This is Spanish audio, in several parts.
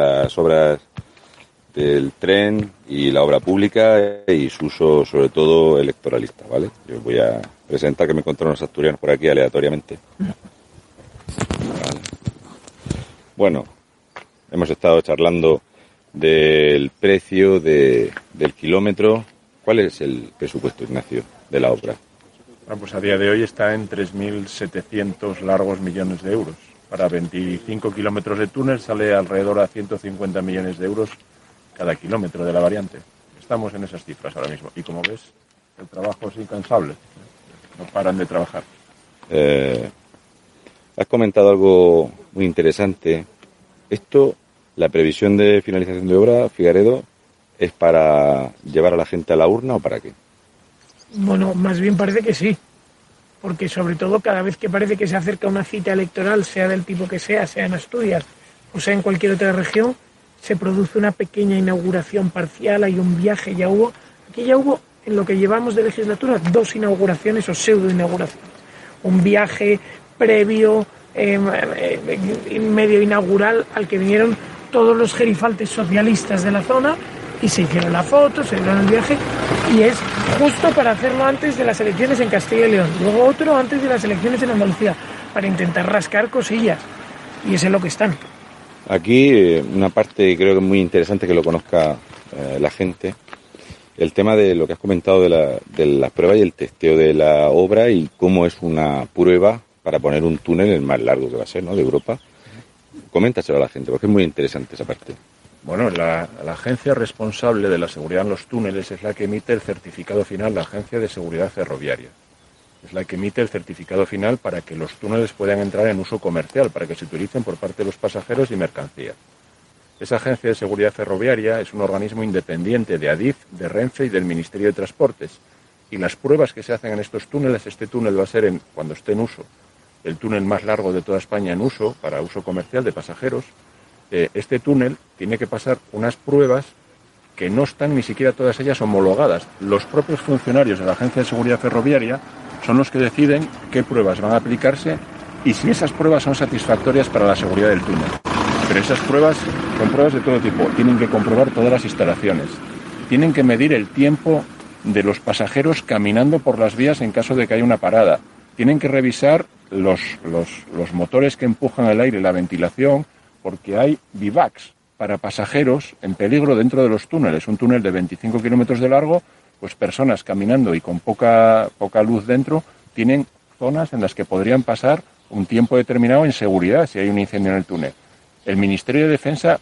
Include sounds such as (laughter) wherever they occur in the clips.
las obras del tren y la obra pública y su uso sobre todo electoralista, ¿vale? Yo voy a presentar que me encontré unos asturianos por aquí aleatoriamente. Bueno, hemos estado charlando del precio de, del kilómetro. ¿Cuál es el presupuesto, Ignacio, de la obra? Bueno, pues a día de hoy está en 3.700 largos millones de euros. Para 25 kilómetros de túnel sale alrededor a 150 millones de euros cada kilómetro de la variante. Estamos en esas cifras ahora mismo. Y como ves, el trabajo es incansable. No paran de trabajar. Eh, has comentado algo muy interesante. Esto, la previsión de finalización de obra, Figaredo, ¿es para llevar a la gente a la urna o para qué? Bueno, más bien parece que sí. Porque sobre todo cada vez que parece que se acerca una cita electoral, sea del tipo que sea, sea en Asturias o sea en cualquier otra región, se produce una pequeña inauguración parcial, hay un viaje, ya hubo, aquí ya hubo en lo que llevamos de legislatura dos inauguraciones o pseudo inauguraciones. Un viaje previo, eh, eh, medio inaugural, al que vinieron todos los gerifaltes socialistas de la zona y se hicieron la foto, se hicieron el viaje y es justo para hacerlo antes de las elecciones en Castilla y León. Luego otro antes de las elecciones en Andalucía, para intentar rascar cosillas. Y es lo que están. Aquí eh, una parte creo que es muy interesante que lo conozca eh, la gente, el tema de lo que has comentado de, la, de las pruebas y el testeo de la obra y cómo es una prueba para poner un túnel el más largo que va a ser, ¿no? De Europa. Coméntaselo a la gente, porque es muy interesante esa parte. Bueno, la, la, agencia responsable de la seguridad en los túneles es la que emite el certificado final, la Agencia de Seguridad Ferroviaria. Es la que emite el certificado final para que los túneles puedan entrar en uso comercial, para que se utilicen por parte de los pasajeros y mercancías. Esa agencia de seguridad ferroviaria es un organismo independiente de ADIF, de Renfe y del Ministerio de Transportes. Y las pruebas que se hacen en estos túneles, este túnel va a ser, en, cuando esté en uso, el túnel más largo de toda España en uso, para uso comercial de pasajeros, eh, este túnel tiene que pasar unas pruebas que no están ni siquiera todas ellas homologadas. Los propios funcionarios de la Agencia de Seguridad Ferroviaria son los que deciden qué pruebas van a aplicarse y si esas pruebas son satisfactorias para la seguridad del túnel. Pero esas pruebas son pruebas de todo tipo. Tienen que comprobar todas las instalaciones. Tienen que medir el tiempo de los pasajeros caminando por las vías en caso de que haya una parada. Tienen que revisar los, los, los motores que empujan el aire, la ventilación, porque hay bivacs para pasajeros en peligro dentro de los túneles. Un túnel de 25 kilómetros de largo, pues personas caminando y con poca, poca luz dentro tienen zonas en las que podrían pasar un tiempo determinado en seguridad si hay un incendio en el túnel. El Ministerio de Defensa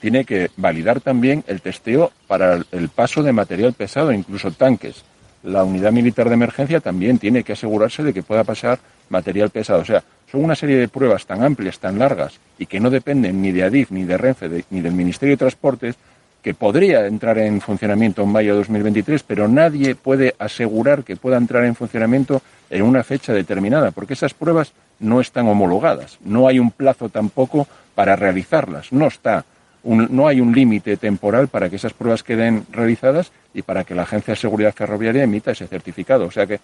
tiene que validar también el testeo para el paso de material pesado, incluso tanques. la unidad militar de emergencia también tiene que asegurarse de que pueda pasar material pesado. O sea, son una serie de pruebas tan amplias, tan largas y que no dependen ni de ADIF, ni de Renfe, ni del Ministerio de Transportes, que podría entrar en funcionamiento en mayo de 2023, pero nadie puede asegurar que pueda entrar en funcionamiento en una fecha determinada, porque esas pruebas no están homologadas. No hay un plazo tampoco para realizarlas. No está no hay un límite temporal para que esas pruebas queden realizadas y para que la Agencia de Seguridad Ferroviaria emita ese certificado. O sea que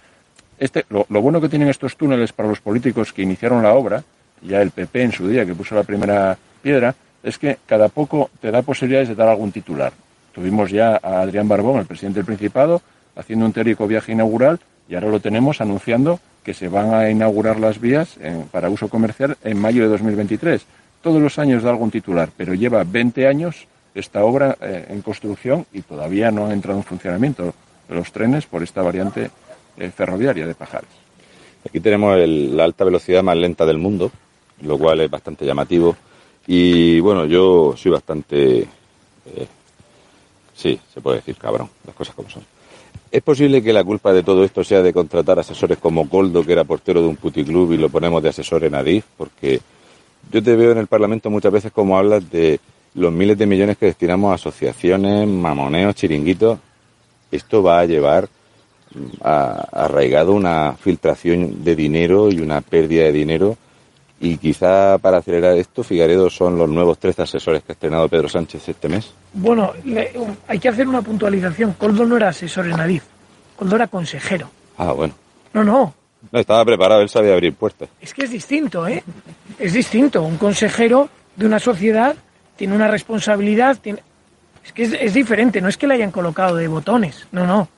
este, lo, bueno que tienen estos túneles para los políticos que iniciaron la obra, ya el PP en su día que puso la primera piedra, es que cada poco te da posibilidades de dar algún titular. Tuvimos ya a Adrián Barbón, el presidente del Principado, haciendo un teórico viaje inaugural y ahora lo tenemos anunciando que se van a inaugurar las vías para uso comercial en mayo de 2023 todos los años da algún titular, pero lleva 20 años esta obra eh, en construcción y todavía no ha entrado en funcionamiento los trenes por esta variante ferroviaria de Pajares. Aquí tenemos la alta velocidad más lenta del mundo, lo cual es bastante llamativo. Y bueno, yo soy bastante. Eh, sí, se puede decir cabrón, las cosas como son. ¿Es posible que la culpa de todo esto sea de contratar asesores como Goldo, que era portero de un puticlub, y lo ponemos de asesor en Adif? Porque yo te veo en el Parlamento muchas veces como hablas de los miles de millones que destinamos a asociaciones, mamoneos, chiringuitos. Esto va a llevar a, arraigado una filtración de dinero y una pérdida de dinero. Y quizá para acelerar esto, Figaredo son los nuevos tres asesores que ha estrenado Pedro Sánchez este mes. Bueno, hay que hacer una puntualización. Coldo no era asesor en Adif. Coldo era consejero. Ah, bueno. No, no. No, estaba preparado, él sabía abrir puertas. Es que es distinto, ¿eh? Es distinto. Un consejero de una sociedad tiene una responsabilidad, tiene... es que es, diferente, no es que le hayan colocado de botones, no, no.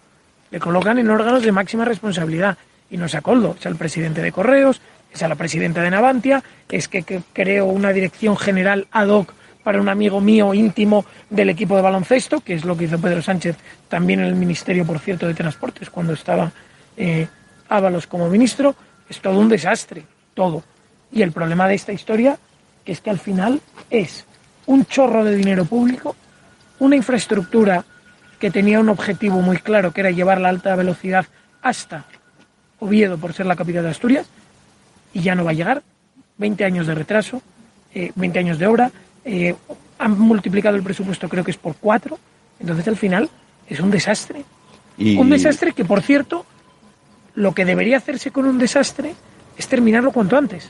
Le colocan en órganos de máxima responsabilidad. Y no es a Coldo, es al presidente de Correos, es a la presidenta de Navantia, es que, que creo una dirección general ad hoc para un amigo mío íntimo del equipo de baloncesto, que es lo que hizo Pedro Sánchez también en el Ministerio, por cierto, de Transportes, cuando estaba eh, Ábalos como ministro, es todo un desastre, todo. Y el problema de esta historia es que al final es un chorro de dinero público, una infraestructura que tenía un objetivo muy claro, que era llevar la alta velocidad hasta Oviedo por ser la capital de Asturias, y ya no va a llegar. 20 años de retraso, 20 eh, años de obra, eh, han multiplicado el presupuesto creo que es por cuatro, entonces al final es un desastre. Un desastre que, por cierto, lo que debería hacerse con un desastre es terminarlo cuanto antes.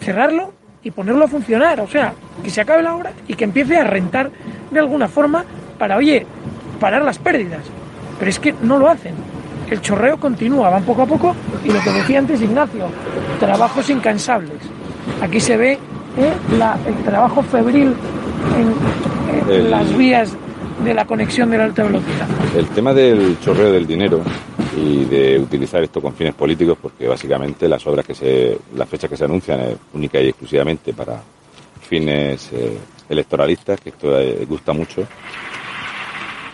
Cerrarlo y ponerlo a funcionar. O sea, que se acabe la obra y que empiece a rentar de alguna forma para, oye, parar las pérdidas. Pero es que no lo hacen. El chorreo continúa, van poco a poco y lo que decía antes Ignacio, trabajos incansables. Aquí se ve eh, el trabajo febril en las vías de la conexión de la alta velocidad. El tema del chorreo del dinero y de utilizar esto con fines políticos, porque básicamente las obras que se, las fechas que se anuncian es única y exclusivamente para fines eh, electoralistas, que esto eh, gusta mucho.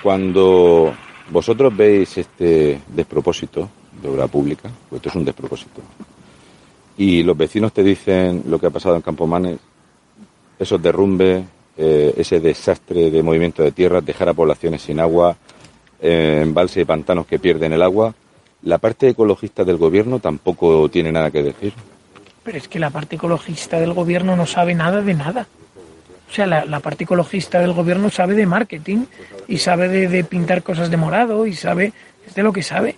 Cuando vosotros veis este despropósito de obra pública, pues esto es un despropósito, y los vecinos te dicen lo que ha pasado en Campomanes, esos derrumbes, eh, ese desastre de movimiento de tierra, dejar a poblaciones sin agua, eh, embalses y pantanos que pierden el agua. La parte ecologista del gobierno tampoco tiene nada que decir. Pero es que la parte ecologista del gobierno no sabe nada de nada. O sea, la, parte ecologista del gobierno sabe de marketing y sabe de, pintar cosas de morado y sabe, es de lo que sabe.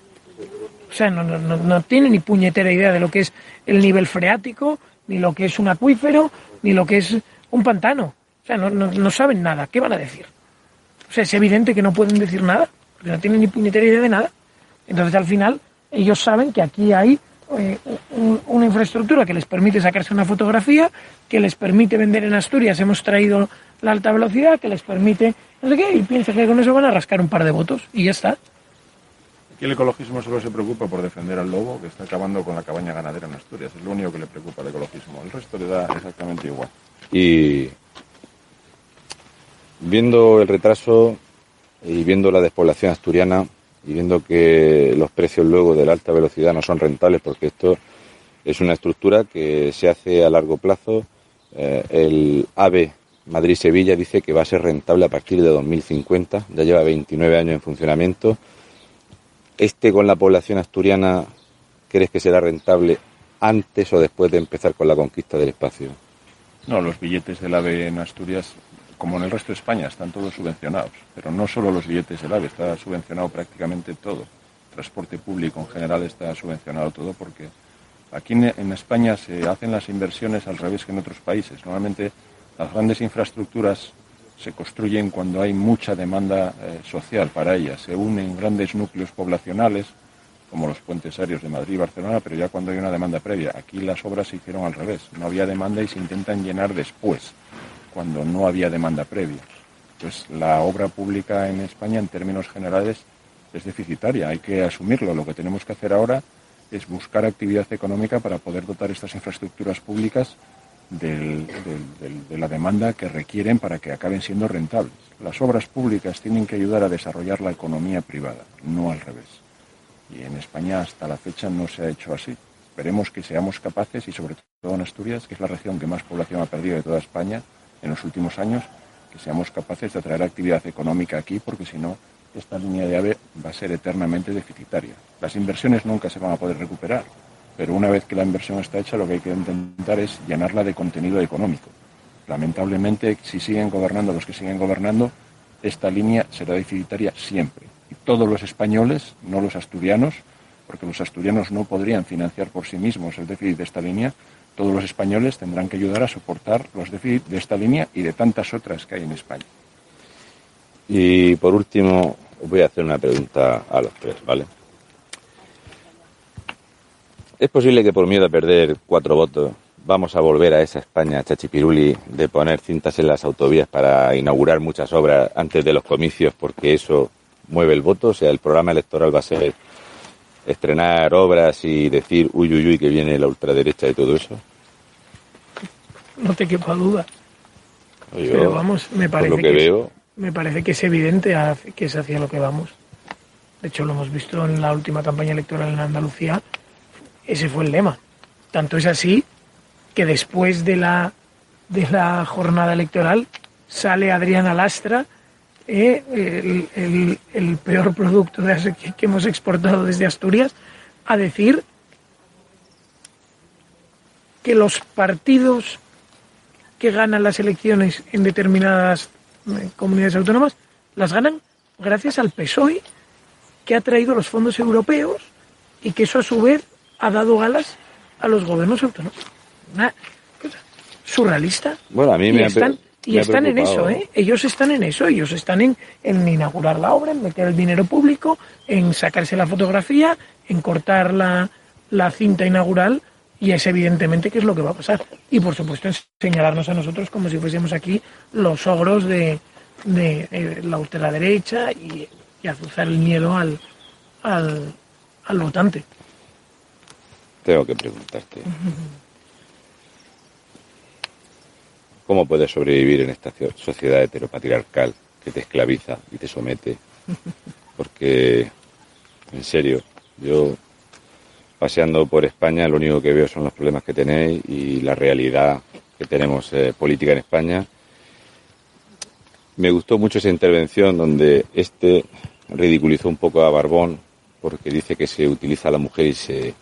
O sea, no, no, no, tiene ni puñetera idea de lo que es el nivel freático, ni lo que es un acuífero, ni lo que es un pantano. O sea, no, no saben nada. ¿Qué van a decir? O sea, es evidente que no pueden decir nada porque no tienen ni puñetera idea de nada. Entonces, al final, ellos saben que aquí hay eh, una infraestructura que les permite sacarse una fotografía, que les permite vender en Asturias, hemos traído la alta velocidad, que les permite no sé qué, y piensan que con eso van a rascar un par de votos y ya está. Aquí el ecologismo solo se preocupa por defender al lobo que está acabando con la cabaña ganadera en Asturias. Es lo único que le preocupa al ecologismo. El resto le da exactamente igual. Y viendo el retraso, y viendo la despoblación asturiana y viendo que los precios luego de la alta velocidad no son rentables porque esto es una estructura que se hace a largo plazo. Eh, el AVE Madrid-Sevilla dice que va a ser rentable a partir de 2050, ya lleva 29 años en funcionamiento ¿Este con la población asturiana crees que será rentable antes o después de empezar con la conquista del espacio? No, los billetes del AVE en Asturias, como en el resto de España, están todos subvencionados. Pero no solo los billetes del AVE, está subvencionado prácticamente todo. transporte público en general está subvencionado todo porque aquí en España se hacen las inversiones al revés que en otros países. Normalmente las grandes infraestructuras se construyen cuando hay mucha demanda eh, social para ellas. Se unen grandes núcleos poblacionales, como los puentes aéreos de Madrid y Barcelona, pero ya cuando hay una demanda previa. Aquí las obras se hicieron al revés. No había demanda y se intentan llenar después, cuando no había demanda previa. Pues la obra pública en España, en términos generales, es deficitaria. Hay que asumirlo. Lo que tenemos que hacer ahora es buscar actividad económica para poder dotar estas infraestructuras públicas de la demanda que requieren para que acaben siendo rentables. Las obras públicas tienen que ayudar a desarrollar la economía privada, no al revés. Y en España hasta la fecha no se ha hecho así. Esperemos que seamos capaces, y sobre todo en Asturias, que es la región que más población ha perdido de toda España en los últimos años, que seamos capaces de atraer actividad económica aquí, porque si no, esta línea de AVE va a ser eternamente deficitaria. Las inversiones nunca se van a poder recuperar pero una vez que la inversión está hecha, lo que hay que intentar es llenarla de contenido económico. Lamentablemente, si siguen gobernando los que siguen gobernando, esta línea será deficitaria siempre. Y todos los españoles, no los asturianos, porque los asturianos no podrían financiar por sí mismos el déficit de esta línea, todos los españoles tendrán que ayudar a soportar los déficits de esta línea y de tantas otras que hay en España. Y por último, voy a hacer una pregunta a los tres, ¿vale? Es posible que por miedo a perder cuatro votos vamos a volver a esa España chachipiruli de poner cintas en las autovías para inaugurar muchas obras antes de los comicios porque eso mueve el voto. O sea, el programa electoral va a ser estrenar obras y decir uy, uy, uy, que viene la ultraderecha y todo eso. No te quepa duda. Pero vamos, me parece que, veo... me parece que es evidente que es hacia lo que vamos. De hecho, lo hemos visto en la última campaña electoral en Andalucía ese fue el lema. Tanto es así que después de la, de la jornada electoral sale Adriana Lastra, eh, el, peor producto de, que, hemos exportado desde Asturias, a decir que los partidos que ganan las elecciones en determinadas eh, comunidades autónomas las ganan gracias al PSOE que ha traído los fondos europeos y que eso a su vez ha dado alas a los gobiernos autónomos. Una cosa surrealista. Bueno, a mí me están, y están en eso, ¿eh? Ellos están en eso, ellos están en, en inaugurar la obra, en meter el dinero público, en sacarse la fotografía, en cortar la, la cinta inaugural y es evidentemente que es lo que va a pasar. Y por supuesto señalarnos a nosotros como si fuésemos aquí los ogros de, de, la ultraderecha y, y azuzar el miedo al, al, al votante tengo que preguntarte. ¿Cómo puedes sobrevivir en esta sociedad heteropatriarcal que te esclaviza y te somete? Porque, en serio, yo paseando por España lo único que veo son los problemas que tenéis y la realidad que tenemos eh, política en España. Me gustó mucho esa intervención donde este ridiculizó un poco a Barbón porque dice que se utiliza a la mujer y se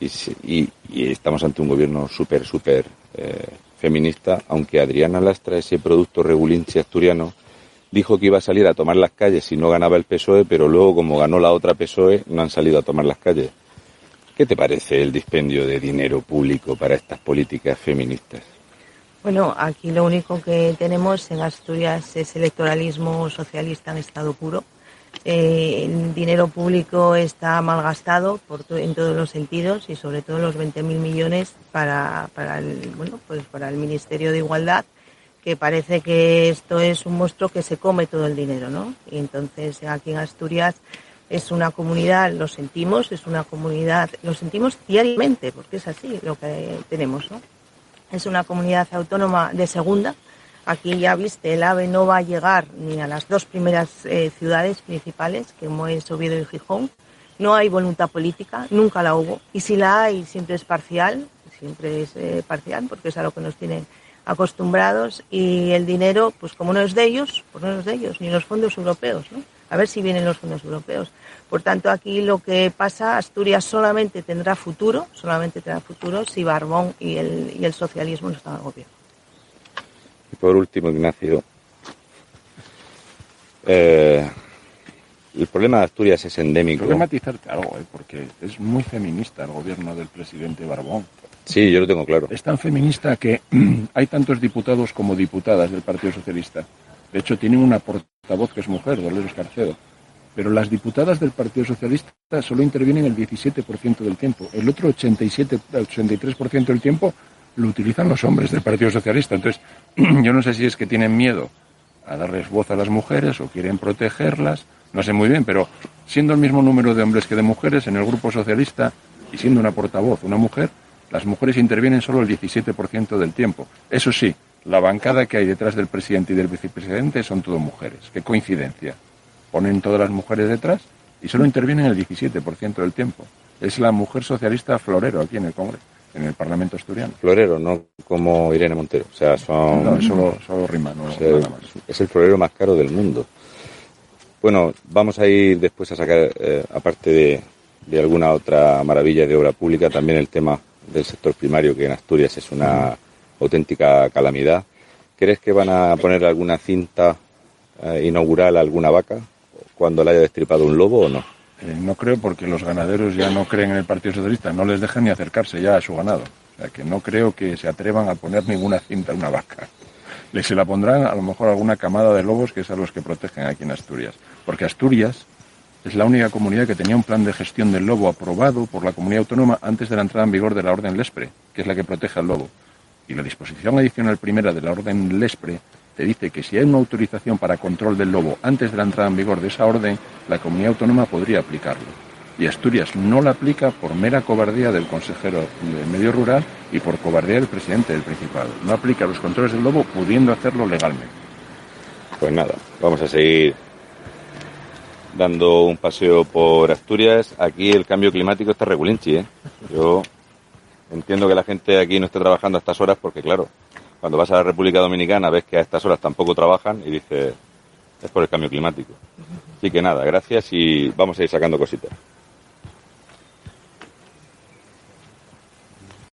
y, estamos ante un gobierno súper, súper eh, feminista, aunque Adriana Lastra, ese producto regulinche asturiano, dijo que iba a salir a tomar las calles si no ganaba el PSOE, pero luego como ganó la otra PSOE, no han salido a tomar las calles. ¿Qué te parece el dispendio de dinero público para estas políticas feministas? Bueno, aquí lo único que tenemos en Asturias es electoralismo socialista en estado puro eh, el dinero público está malgastado por en todos los sentidos y sobre todo los 20.000 millones para, para, el, bueno, pues para el Ministerio de Igualdad, que parece que esto es un monstruo que se come todo el dinero, ¿no? Y entonces aquí en Asturias es una comunidad, lo sentimos, es una comunidad, lo sentimos diariamente, porque es así lo que tenemos, ¿no? Es una comunidad autónoma de segunda, Aquí ya viste, el AVE no va a llegar ni a las dos primeras eh, ciudades principales, que es Oviedo y Gijón. No hay voluntad política, nunca la hubo. Y si la hay, siempre es parcial, siempre es eh, parcial, porque es a lo que nos tienen acostumbrados. Y el dinero, pues como no es de ellos, pues no es de ellos, ni los fondos europeos. ¿no? A ver si vienen los fondos europeos. Por tanto, aquí lo que pasa, Asturias solamente tendrá futuro, solamente tendrá futuro si Barbón y el, y el socialismo no están al gobierno. Y por último, Ignacio, eh, el problema de Asturias es endémico. Quiero matizarte algo, ¿eh? porque es muy feminista el gobierno del presidente Barbón. Sí, yo lo tengo claro. Es tan feminista que (clears throat) hay tantos diputados como diputadas del Partido Socialista. De hecho, tienen una portavoz que es mujer, Dolores Carcedo. Pero las diputadas del Partido Socialista solo intervienen el 17% del tiempo. El otro 87, 83% del tiempo lo utilizan los hombres del Partido Socialista. Entonces, (clears throat) yo no sé si es que tienen miedo a darles voz a las mujeres o quieren protegerlas, no sé muy bien, pero siendo el mismo número de hombres que de mujeres en el Grupo Socialista y siendo una portavoz una mujer, las mujeres intervienen solo el 17% del tiempo. Eso sí, la bancada que hay detrás del presidente y del vicepresidente son todo mujeres. Qué coincidencia. Ponen todas las mujeres detrás y solo intervienen el 17% del tiempo. Es la mujer socialista florero aquí en el Congreso, en el Parlamento asturiano. Florero, no como Irene Montero. O sea, son... No, solo, solo rima, no, es, el, es el florero más caro del mundo. Bueno, vamos a ir después a sacar, eh, aparte de, de alguna otra maravilla de obra pública, también el tema del sector primario, que en Asturias es una auténtica calamidad. ¿Crees que van a poner alguna cinta eh, inaugural a alguna vaca cuando la haya destripado un lobo o no? Eh, no creo porque los ganaderos ya no creen en el Partido Socialista, no les dejan ni acercarse ya a su ganado. O sea que no creo que se atrevan a poner ninguna cinta a una vaca. Le se la pondrán a lo mejor alguna camada de lobos que es a los que protegen aquí en Asturias. Porque Asturias es la única comunidad que tenía un plan de gestión del lobo aprobado por la comunidad autónoma antes de la entrada en vigor de la Orden Lespre, que es la que protege al lobo. Y la disposición adicional primera de la Orden Lespre te dice que si hay una autorización para control del lobo antes de la entrada en vigor de esa orden, la comunidad autónoma podría aplicarlo. Y Asturias no la aplica por mera cobardía del consejero de Medio Rural y por cobardía del presidente del Principado. No aplica los controles del lobo pudiendo hacerlo legalmente. Pues nada, vamos a seguir dando un paseo por Asturias. Aquí el cambio climático está regulinchi, ¿eh? Yo entiendo que la gente aquí no esté trabajando a estas horas porque, claro, cuando vas a la República Dominicana ves que a estas horas tampoco trabajan y dices, es por el cambio climático. Así que nada, gracias y vamos a ir sacando cositas.